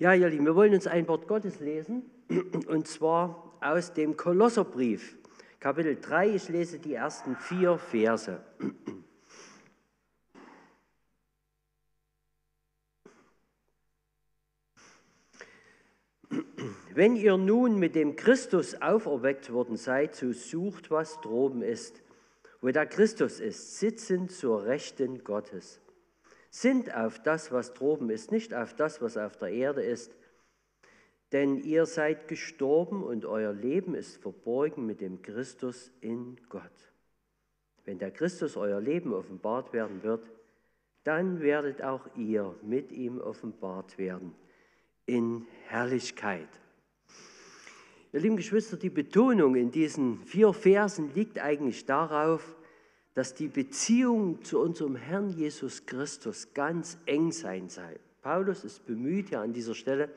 Ja, ihr Lieben, wir wollen uns ein Wort Gottes lesen, und zwar aus dem Kolosserbrief, Kapitel 3. Ich lese die ersten vier Verse. Wenn ihr nun mit dem Christus auferweckt worden seid, so sucht, was droben ist, wo der Christus ist, sitzend zur Rechten Gottes. Sind auf das, was droben ist, nicht auf das, was auf der Erde ist. Denn ihr seid gestorben und euer Leben ist verborgen mit dem Christus in Gott. Wenn der Christus euer Leben offenbart werden wird, dann werdet auch ihr mit ihm offenbart werden in Herrlichkeit. Ihr lieben Geschwister, die Betonung in diesen vier Versen liegt eigentlich darauf, dass die Beziehung zu unserem Herrn Jesus Christus ganz eng sein soll. Paulus ist bemüht ja an dieser Stelle,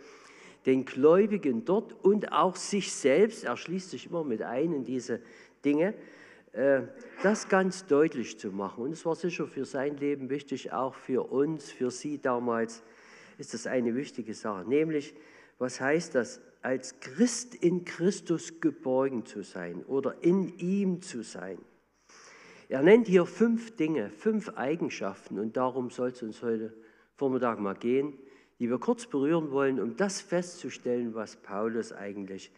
den Gläubigen dort und auch sich selbst, er schließt sich immer mit ein in diese Dinge, äh, das ganz deutlich zu machen. Und es war sicher für sein Leben wichtig, auch für uns, für Sie damals ist das eine wichtige Sache. Nämlich, was heißt das, als Christ in Christus geborgen zu sein oder in ihm zu sein? Er nennt hier fünf Dinge, fünf Eigenschaften und darum soll es uns heute Vormittag mal gehen, die wir kurz berühren wollen, um das festzustellen, was Paulus eigentlich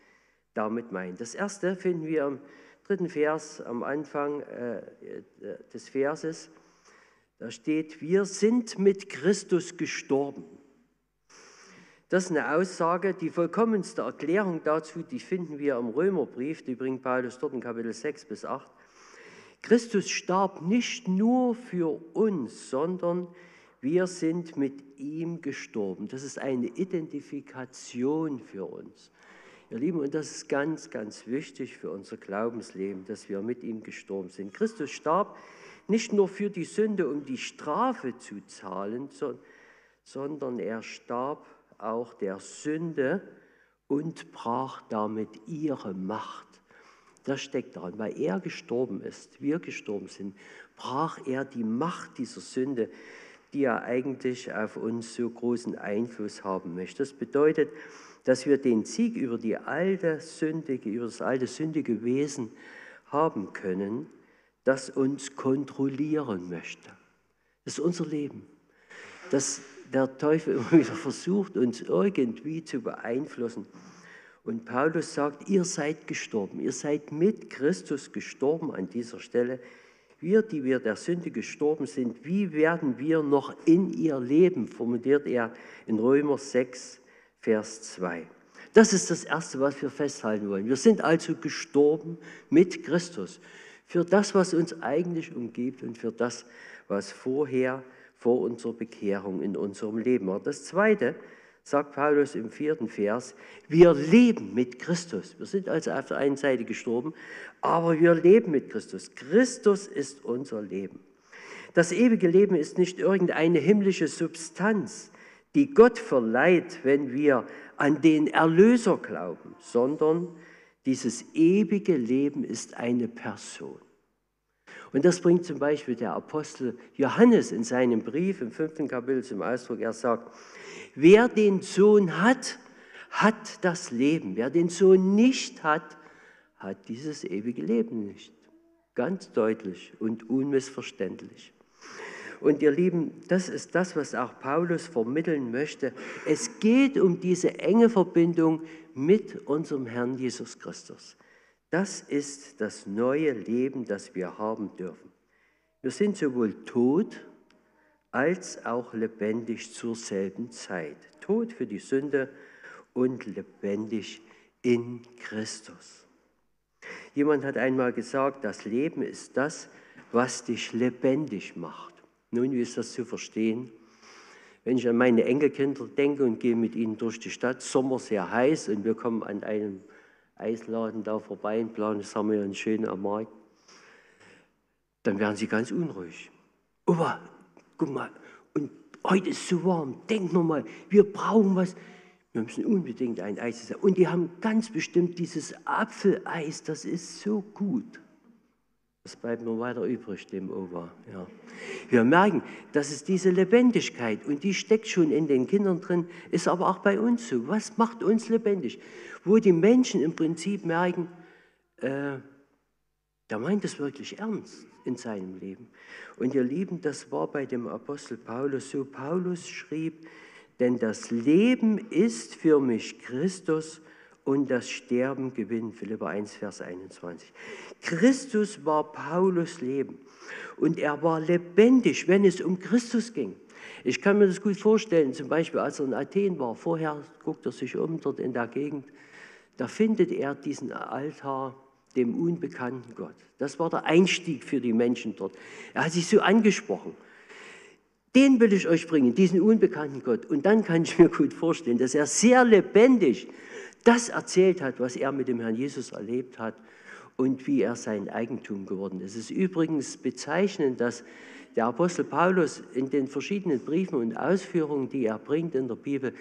damit meint. Das erste finden wir im dritten Vers am Anfang äh, des Verses. Da steht, wir sind mit Christus gestorben. Das ist eine Aussage, die vollkommenste Erklärung dazu, die finden wir im Römerbrief, die bringt Paulus dort in Kapitel 6 bis 8. Christus starb nicht nur für uns, sondern wir sind mit ihm gestorben. Das ist eine Identifikation für uns. Ihr Lieben, und das ist ganz, ganz wichtig für unser Glaubensleben, dass wir mit ihm gestorben sind. Christus starb nicht nur für die Sünde, um die Strafe zu zahlen, sondern er starb auch der Sünde und brach damit ihre Macht. Das steckt daran, weil er gestorben ist, wir gestorben sind, brach er die Macht dieser Sünde, die er eigentlich auf uns so großen Einfluss haben möchte. Das bedeutet, dass wir den Sieg über die alte sündige, über das alte sündige Wesen haben können, das uns kontrollieren möchte. Das ist unser Leben. Dass der Teufel immer wieder versucht, uns irgendwie zu beeinflussen. Und Paulus sagt, ihr seid gestorben, ihr seid mit Christus gestorben an dieser Stelle. Wir, die wir der Sünde gestorben sind, wie werden wir noch in ihr leben, formuliert er in Römer 6, Vers 2. Das ist das Erste, was wir festhalten wollen. Wir sind also gestorben mit Christus für das, was uns eigentlich umgibt und für das, was vorher vor unserer Bekehrung in unserem Leben war. Das Zweite, sagt Paulus im vierten Vers, wir leben mit Christus. Wir sind also auf der einen Seite gestorben, aber wir leben mit Christus. Christus ist unser Leben. Das ewige Leben ist nicht irgendeine himmlische Substanz, die Gott verleiht, wenn wir an den Erlöser glauben, sondern dieses ewige Leben ist eine Person. Und das bringt zum Beispiel der Apostel Johannes in seinem Brief im fünften Kapitel zum Ausdruck. Er sagt, Wer den Sohn hat, hat das Leben. Wer den Sohn nicht hat, hat dieses ewige Leben nicht. Ganz deutlich und unmissverständlich. Und ihr Lieben, das ist das, was auch Paulus vermitteln möchte. Es geht um diese enge Verbindung mit unserem Herrn Jesus Christus. Das ist das neue Leben, das wir haben dürfen. Wir sind sowohl tot als auch lebendig zur selben Zeit. Tod für die Sünde und lebendig in Christus. Jemand hat einmal gesagt, das Leben ist das, was dich lebendig macht. Nun, wie ist das zu verstehen? Wenn ich an meine Enkelkinder denke und gehe mit ihnen durch die Stadt, Sommer sehr heiß und wir kommen an einem Eisladen da vorbei planen, das haben wir einen schönen am Markt, dann werden sie ganz unruhig. Opa, guck mal, und heute ist es so warm, denk nochmal, wir brauchen was. Wir müssen unbedingt ein Eis essen. Und die haben ganz bestimmt dieses Apfeleis, das ist so gut. Das bleibt nur weiter übrig, dem Opa. Ja. Wir merken, dass es diese Lebendigkeit, und die steckt schon in den Kindern drin, ist aber auch bei uns so. Was macht uns lebendig? Wo die Menschen im Prinzip merken, äh, der meint es wirklich ernst in seinem Leben. Und ihr Lieben, das war bei dem Apostel Paulus so. Paulus schrieb, denn das Leben ist für mich Christus und das Sterben Gewinn. Philipper 1, Vers 21. Christus war Paulus Leben und er war lebendig, wenn es um Christus ging. Ich kann mir das gut vorstellen, zum Beispiel als er in Athen war, vorher guckt er sich um dort in der Gegend, da findet er diesen Altar dem unbekannten Gott. Das war der Einstieg für die Menschen dort. Er hat sich so angesprochen. Den will ich euch bringen, diesen unbekannten Gott. Und dann kann ich mir gut vorstellen, dass er sehr lebendig das erzählt hat, was er mit dem Herrn Jesus erlebt hat und wie er sein Eigentum geworden ist. Es ist übrigens bezeichnend, dass der Apostel Paulus in den verschiedenen Briefen und Ausführungen, die er bringt in der Bibel,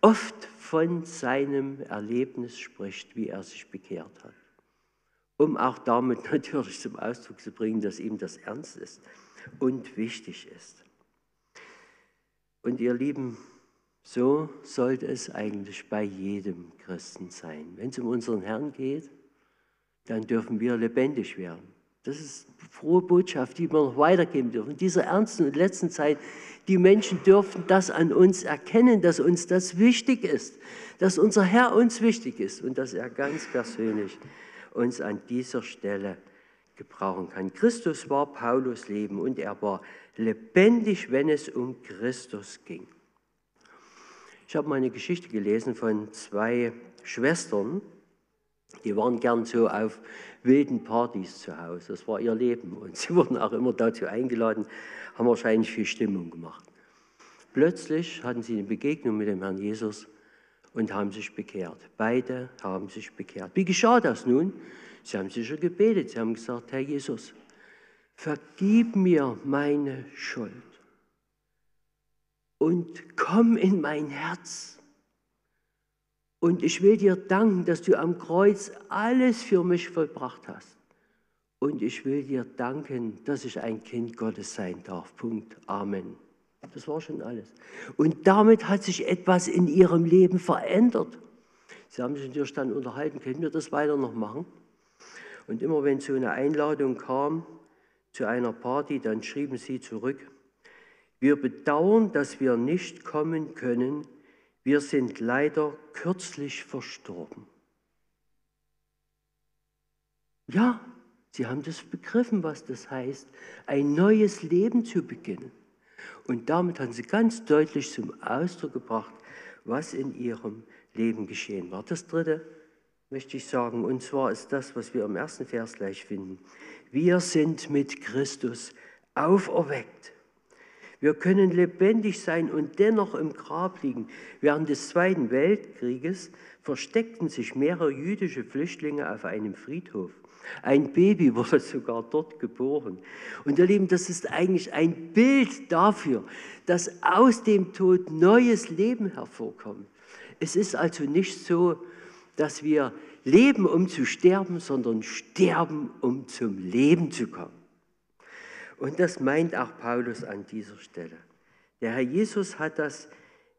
oft von seinem Erlebnis spricht, wie er sich bekehrt hat. Um auch damit natürlich zum Ausdruck zu bringen, dass ihm das ernst ist und wichtig ist. Und ihr Lieben, so sollte es eigentlich bei jedem Christen sein. Wenn es um unseren Herrn geht, dann dürfen wir lebendig werden. Das ist eine frohe Botschaft, die wir noch weitergeben dürfen. In dieser ernsten und letzten Zeit, die Menschen dürfen das an uns erkennen, dass uns das wichtig ist, dass unser Herr uns wichtig ist und dass er ganz persönlich uns an dieser Stelle gebrauchen kann. Christus war Paulus Leben und er war lebendig, wenn es um Christus ging. Ich habe mal eine Geschichte gelesen von zwei Schwestern, die waren gern so auf wilden Partys zu Hause. Das war ihr Leben. Und sie wurden auch immer dazu eingeladen, haben wahrscheinlich viel Stimmung gemacht. Plötzlich hatten sie eine Begegnung mit dem Herrn Jesus und haben sich bekehrt. Beide haben sich bekehrt. Wie geschah das nun? Sie haben sicher gebetet. Sie haben gesagt, Herr Jesus, vergib mir meine Schuld und komm in mein Herz. Und ich will dir danken, dass du am Kreuz alles für mich vollbracht hast. Und ich will dir danken, dass ich ein Kind Gottes sein darf. Punkt. Amen. Das war schon alles. Und damit hat sich etwas in ihrem Leben verändert. Sie haben sich natürlich dann unterhalten, können wir das weiter noch machen? Und immer wenn so eine Einladung kam zu einer Party, dann schrieben sie zurück, wir bedauern, dass wir nicht kommen können. Wir sind leider kürzlich verstorben. Ja, sie haben das begriffen, was das heißt, ein neues Leben zu beginnen. Und damit haben sie ganz deutlich zum Ausdruck gebracht, was in ihrem Leben geschehen war. Das Dritte möchte ich sagen, und zwar ist das, was wir im ersten Vers gleich finden. Wir sind mit Christus auferweckt. Wir können lebendig sein und dennoch im Grab liegen. Während des Zweiten Weltkrieges versteckten sich mehrere jüdische Flüchtlinge auf einem Friedhof. Ein Baby wurde sogar dort geboren. Und ihr Lieben, das ist eigentlich ein Bild dafür, dass aus dem Tod neues Leben hervorkommt. Es ist also nicht so, dass wir leben, um zu sterben, sondern sterben, um zum Leben zu kommen. Und das meint auch Paulus an dieser Stelle. Der Herr Jesus hat das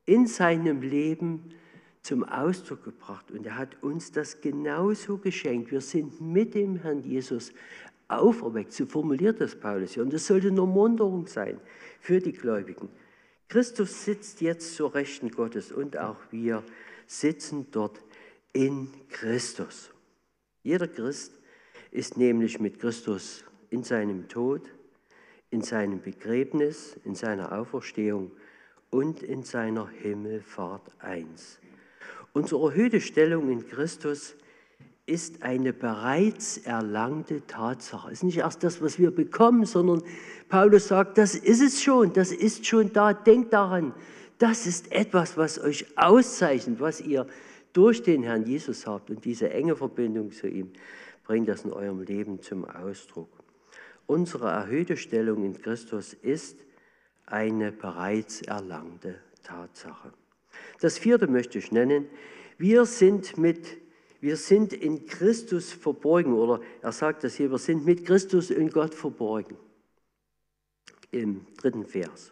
in seinem Leben zum Ausdruck gebracht und er hat uns das genauso geschenkt. Wir sind mit dem Herrn Jesus auferweckt. So formuliert das Paulus hier. Und das sollte eine Munterung sein für die Gläubigen. Christus sitzt jetzt zur Rechten Gottes und auch wir sitzen dort in Christus. Jeder Christ ist nämlich mit Christus in seinem Tod, in seinem Begräbnis, in seiner Auferstehung und in seiner Himmelfahrt eins. Unsere erhöhte Stellung in Christus ist eine bereits erlangte Tatsache. Es ist nicht erst das, was wir bekommen, sondern Paulus sagt, das ist es schon, das ist schon da. Denkt daran, das ist etwas, was euch auszeichnet, was ihr durch den Herrn Jesus habt. Und diese enge Verbindung zu ihm bringt das in eurem Leben zum Ausdruck. Unsere erhöhte Stellung in Christus ist eine bereits erlangte Tatsache. Das vierte möchte ich nennen. Wir sind mit, wir sind in Christus verborgen, oder er sagt das hier, wir sind mit Christus in Gott verborgen. Im dritten Vers.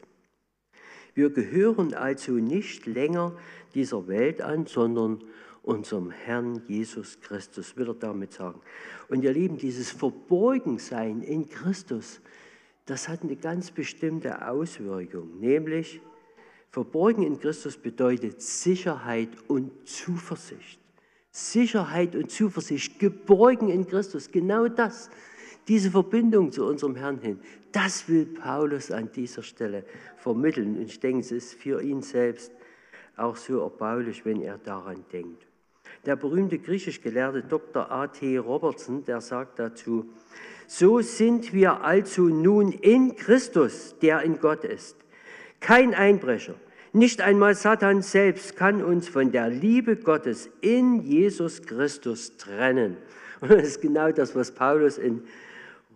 Wir gehören also nicht länger dieser Welt an, sondern unserem Herrn Jesus Christus, will er damit sagen. Und ihr Lieben, dieses Verborgensein in Christus, das hat eine ganz bestimmte Auswirkung, nämlich verborgen in Christus bedeutet Sicherheit und Zuversicht. Sicherheit und Zuversicht, geborgen in Christus, genau das, diese Verbindung zu unserem Herrn hin, das will Paulus an dieser Stelle vermitteln. Und ich denke, es ist für ihn selbst auch so erbaulich, wenn er daran denkt. Der berühmte griechisch gelehrte Dr. A.T. Robertson, der sagt dazu, so sind wir also nun in Christus, der in Gott ist. Kein Einbrecher, nicht einmal Satan selbst kann uns von der Liebe Gottes in Jesus Christus trennen. Und das ist genau das, was Paulus in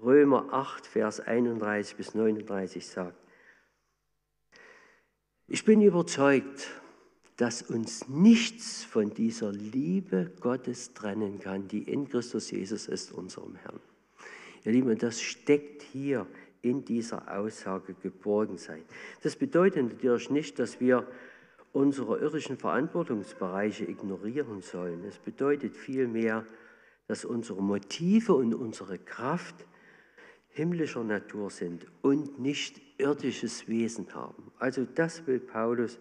Römer 8, Vers 31 bis 39 sagt. Ich bin überzeugt, dass uns nichts von dieser Liebe Gottes trennen kann, die in Christus Jesus ist, unserem Herrn. Ihr Lieben, das steckt hier in dieser Aussage geborgen sein. Das bedeutet natürlich nicht, dass wir unsere irdischen Verantwortungsbereiche ignorieren sollen. Es bedeutet vielmehr, dass unsere Motive und unsere Kraft himmlischer Natur sind und nicht irdisches Wesen haben. Also das will Paulus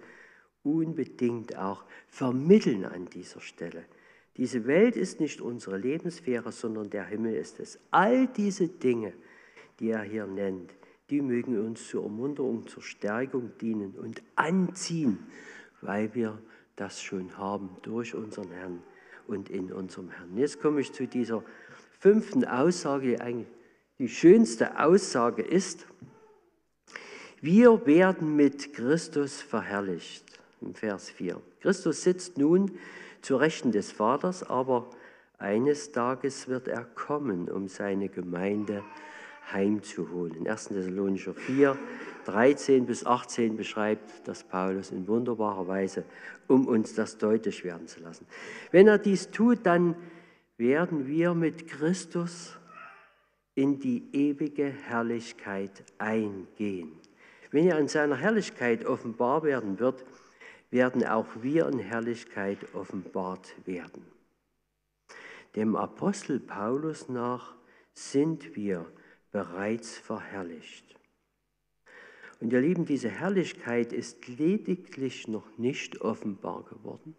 unbedingt auch vermitteln an dieser Stelle. Diese Welt ist nicht unsere Lebenssphäre, sondern der Himmel ist es. All diese Dinge, die er hier nennt, die mögen uns zur Ermunterung, zur Stärkung dienen und anziehen, weil wir das schon haben durch unseren Herrn und in unserem Herrn. Jetzt komme ich zu dieser fünften Aussage, die eigentlich die schönste Aussage ist, wir werden mit Christus verherrlicht. Im Vers 4. Christus sitzt nun zu Rechten des Vaters, aber eines Tages wird er kommen, um seine Gemeinde zu heimzuholen. 1. Thessalonicher 4, 13 bis 18 beschreibt das Paulus in wunderbarer Weise, um uns das deutlich werden zu lassen. Wenn er dies tut, dann werden wir mit Christus in die ewige Herrlichkeit eingehen. Wenn er in seiner Herrlichkeit offenbar werden wird, werden auch wir in Herrlichkeit offenbart werden. Dem Apostel Paulus nach sind wir bereits verherrlicht. Und ihr Lieben, diese Herrlichkeit ist lediglich noch nicht offenbar geworden,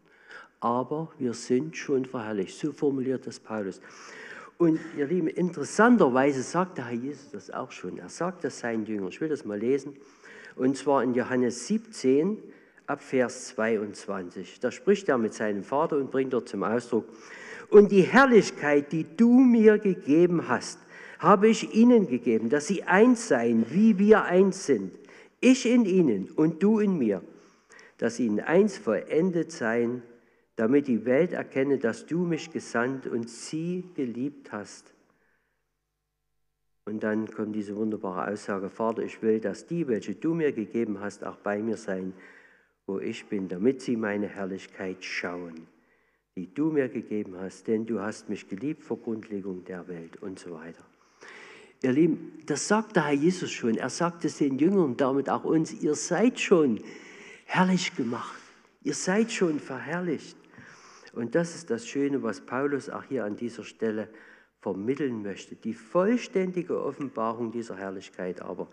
aber wir sind schon verherrlicht. So formuliert das Paulus. Und ihr Lieben, interessanterweise sagt der Herr Jesus das auch schon. Er sagt das seinen Jüngern. Ich will das mal lesen. Und zwar in Johannes 17 ab Vers 22. Da spricht er mit seinem Vater und bringt dort zum Ausdruck, und die Herrlichkeit, die du mir gegeben hast, habe ich ihnen gegeben, dass sie eins seien, wie wir eins sind. Ich in ihnen und du in mir, dass sie in eins vollendet seien, damit die Welt erkenne, dass du mich gesandt und sie geliebt hast. Und dann kommt diese wunderbare Aussage, Vater, ich will, dass die, welche du mir gegeben hast, auch bei mir sein, wo ich bin, damit sie meine Herrlichkeit schauen, die du mir gegeben hast, denn du hast mich geliebt vor Grundlegung der Welt und so weiter. Ihr Lieben, das sagt der Herr Jesus schon. Er sagt es den Jüngern, damit auch uns. Ihr seid schon herrlich gemacht. Ihr seid schon verherrlicht. Und das ist das Schöne, was Paulus auch hier an dieser Stelle vermitteln möchte. Die vollständige Offenbarung dieser Herrlichkeit aber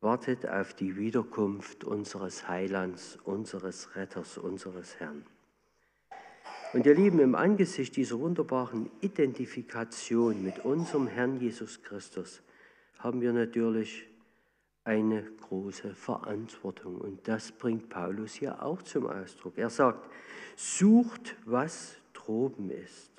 wartet auf die Wiederkunft unseres Heilands, unseres Retters, unseres Herrn. Und ihr Lieben, im Angesicht dieser wunderbaren Identifikation mit unserem Herrn Jesus Christus haben wir natürlich eine große Verantwortung. Und das bringt Paulus hier auch zum Ausdruck. Er sagt, sucht, was droben ist.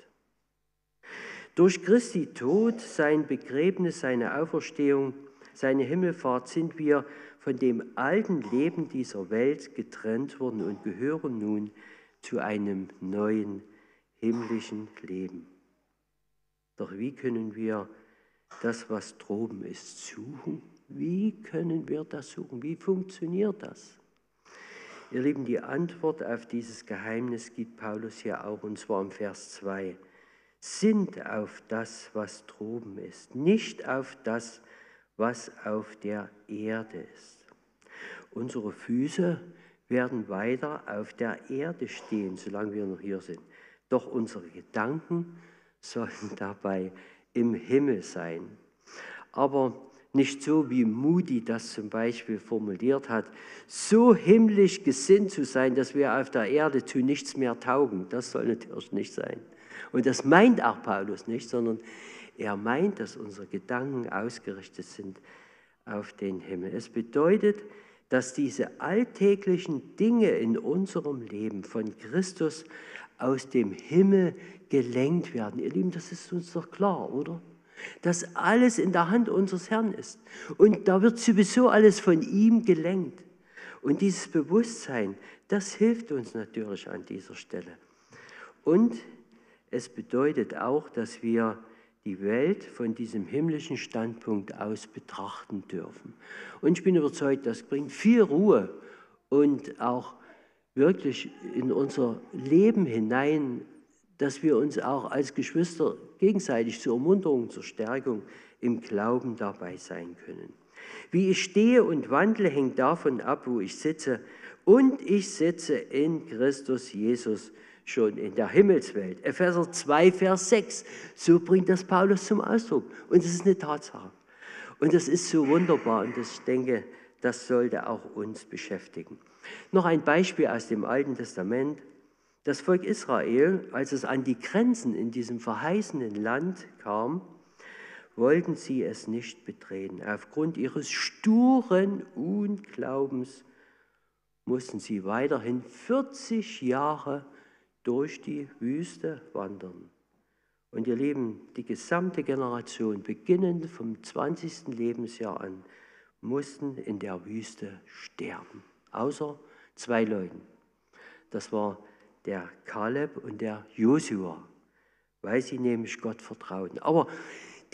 Durch Christi Tod, sein Begräbnis, seine Auferstehung, seine Himmelfahrt sind wir von dem alten Leben dieser Welt getrennt worden und gehören nun zu einem neuen himmlischen Leben. Doch wie können wir das, was droben ist, suchen? Wie können wir das suchen? Wie funktioniert das? Ihr Lieben, die Antwort auf dieses Geheimnis gibt Paulus hier auch, und zwar im Vers 2. Sind auf das, was droben ist, nicht auf das, was auf der Erde ist. Unsere Füße werden weiter auf der Erde stehen, solange wir noch hier sind. Doch unsere Gedanken sollen dabei im Himmel sein. Aber nicht so, wie Moody das zum Beispiel formuliert hat, so himmlisch gesinnt zu sein, dass wir auf der Erde zu nichts mehr taugen. Das soll natürlich nicht sein. Und das meint auch Paulus nicht, sondern er meint, dass unsere Gedanken ausgerichtet sind auf den Himmel. Es bedeutet, dass diese alltäglichen Dinge in unserem Leben von Christus aus dem Himmel gelenkt werden. Ihr Lieben, das ist uns doch klar, oder? Dass alles in der Hand unseres Herrn ist. Und da wird sowieso alles von ihm gelenkt. Und dieses Bewusstsein, das hilft uns natürlich an dieser Stelle. Und es bedeutet auch, dass wir die Welt von diesem himmlischen Standpunkt aus betrachten dürfen. Und ich bin überzeugt, das bringt viel Ruhe und auch wirklich in unser Leben hinein, dass wir uns auch als Geschwister gegenseitig zur Ermunterung, zur Stärkung im Glauben dabei sein können. Wie ich stehe und wandle, hängt davon ab, wo ich sitze. Und ich sitze in Christus Jesus schon in der Himmelswelt. Epheser 2, Vers 6. So bringt das Paulus zum Ausdruck. Und es ist eine Tatsache. Und das ist so wunderbar und ich denke, das sollte auch uns beschäftigen. Noch ein Beispiel aus dem Alten Testament. Das Volk Israel, als es an die Grenzen in diesem verheißenen Land kam, wollten sie es nicht betreten. Aufgrund ihres sturen Unglaubens mussten sie weiterhin 40 Jahre durch die Wüste wandern. Und ihr Lieben, die gesamte Generation, beginnend vom 20. Lebensjahr an, mussten in der Wüste sterben. Außer zwei Leuten. Das war der Kaleb und der Josua, weil sie nämlich Gott vertrauten. Aber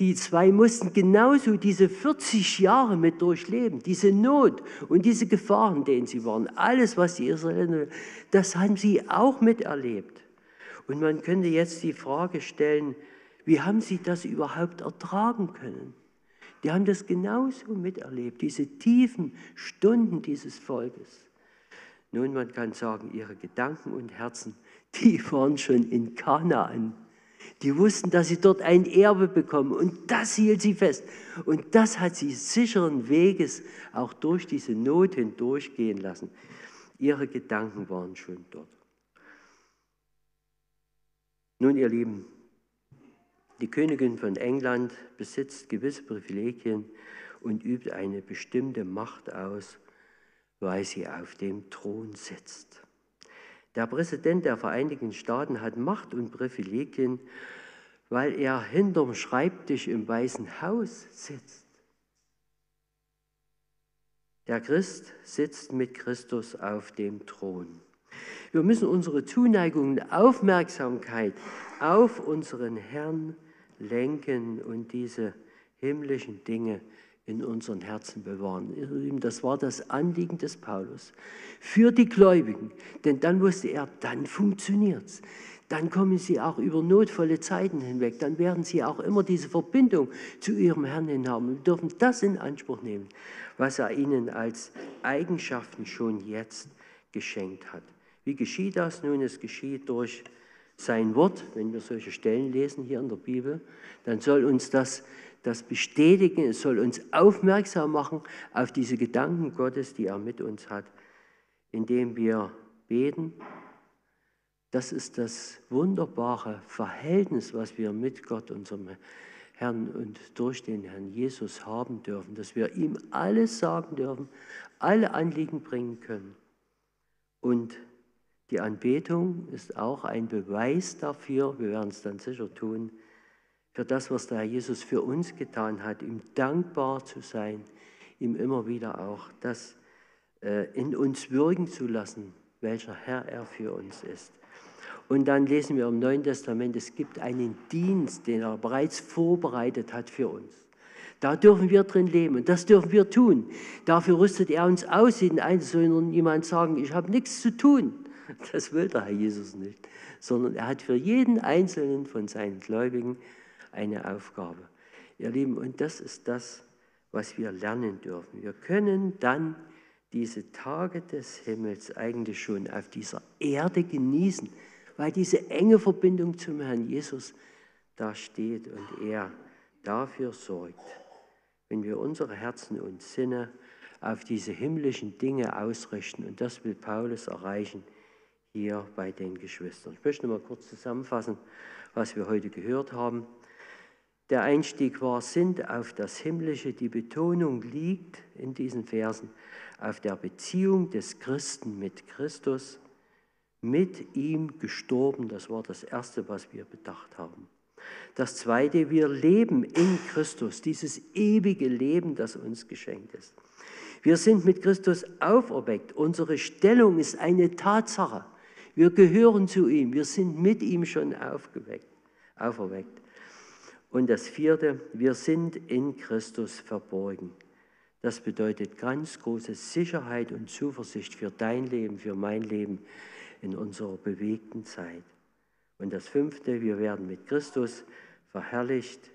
die zwei mussten genauso diese 40 Jahre mit durchleben, diese Not und diese Gefahren, denen sie waren. Alles, was die Israeliten, das haben sie auch miterlebt. Und man könnte jetzt die Frage stellen, wie haben sie das überhaupt ertragen können? Die haben das genauso miterlebt, diese tiefen Stunden dieses Volkes. Nun, man kann sagen, ihre Gedanken und Herzen, die waren schon in Kanaan. Die wussten, dass sie dort ein Erbe bekommen und das hielt sie fest. Und das hat sie sicheren Weges auch durch diese Not hindurchgehen lassen. Ihre Gedanken waren schon dort. Nun, ihr Lieben, die Königin von England besitzt gewisse Privilegien und übt eine bestimmte Macht aus, weil sie auf dem Thron sitzt. Der Präsident der Vereinigten Staaten hat Macht und Privilegien, weil er hinterm Schreibtisch im Weißen Haus sitzt. Der Christ sitzt mit Christus auf dem Thron. Wir müssen unsere Zuneigung und Aufmerksamkeit auf unseren Herrn lenken und diese himmlischen Dinge in unseren Herzen bewahren. Das war das Anliegen des Paulus für die Gläubigen, denn dann wusste er, dann funktioniert es. Dann kommen sie auch über notvolle Zeiten hinweg. Dann werden sie auch immer diese Verbindung zu ihrem Herrn hin haben und dürfen das in Anspruch nehmen, was er ihnen als Eigenschaften schon jetzt geschenkt hat. Wie geschieht das nun? Es geschieht durch sein Wort. Wenn wir solche Stellen lesen hier in der Bibel, dann soll uns das das bestätigen, es soll uns aufmerksam machen auf diese Gedanken Gottes, die er mit uns hat, indem wir beten. Das ist das wunderbare Verhältnis, was wir mit Gott, unserem Herrn und durch den Herrn Jesus haben dürfen, dass wir ihm alles sagen dürfen, alle Anliegen bringen können. Und die Anbetung ist auch ein Beweis dafür, wir werden es dann sicher tun, für das, was der Herr Jesus für uns getan hat, ihm dankbar zu sein, ihm immer wieder auch das äh, in uns wirken zu lassen, welcher Herr er für uns ist. Und dann lesen wir im Neuen Testament, es gibt einen Dienst, den er bereits vorbereitet hat für uns. Da dürfen wir drin leben und das dürfen wir tun. Dafür rüstet er uns aus. Jeden nur niemand sagen, ich habe nichts zu tun. Das will der Herr Jesus nicht, sondern er hat für jeden Einzelnen von seinen Gläubigen eine Aufgabe. Ihr Lieben, und das ist das, was wir lernen dürfen. Wir können dann diese Tage des Himmels eigentlich schon auf dieser Erde genießen, weil diese enge Verbindung zum Herrn Jesus da steht und er dafür sorgt, wenn wir unsere Herzen und Sinne auf diese himmlischen Dinge ausrichten. Und das will Paulus erreichen hier bei den Geschwistern. Ich möchte mal kurz zusammenfassen, was wir heute gehört haben. Der Einstieg war, sind auf das Himmlische. Die Betonung liegt in diesen Versen auf der Beziehung des Christen mit Christus, mit ihm gestorben. Das war das Erste, was wir bedacht haben. Das Zweite, wir leben in Christus, dieses ewige Leben, das uns geschenkt ist. Wir sind mit Christus auferweckt. Unsere Stellung ist eine Tatsache. Wir gehören zu ihm. Wir sind mit ihm schon aufgeweckt, auferweckt. Und das vierte, wir sind in Christus verborgen. Das bedeutet ganz große Sicherheit und Zuversicht für dein Leben, für mein Leben in unserer bewegten Zeit. Und das fünfte, wir werden mit Christus verherrlicht.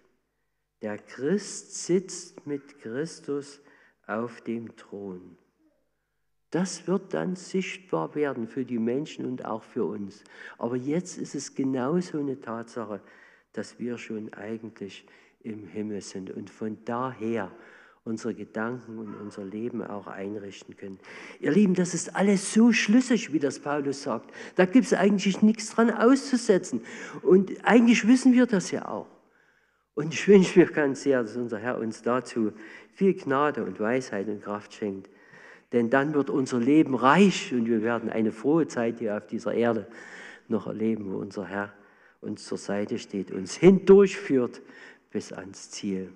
Der Christ sitzt mit Christus auf dem Thron. Das wird dann sichtbar werden für die Menschen und auch für uns. Aber jetzt ist es genauso eine Tatsache, dass wir schon eigentlich im Himmel sind und von daher unsere Gedanken und unser Leben auch einrichten können. Ihr Lieben, das ist alles so schlüssig, wie das Paulus sagt. Da gibt es eigentlich nichts dran auszusetzen. Und eigentlich wissen wir das ja auch. Und ich wünsche mir ganz sehr, dass unser Herr uns dazu viel Gnade und Weisheit und Kraft schenkt. Denn dann wird unser Leben reich und wir werden eine frohe Zeit hier auf dieser Erde noch erleben, wo unser Herr uns zur Seite steht, uns hindurchführt bis ans Ziel.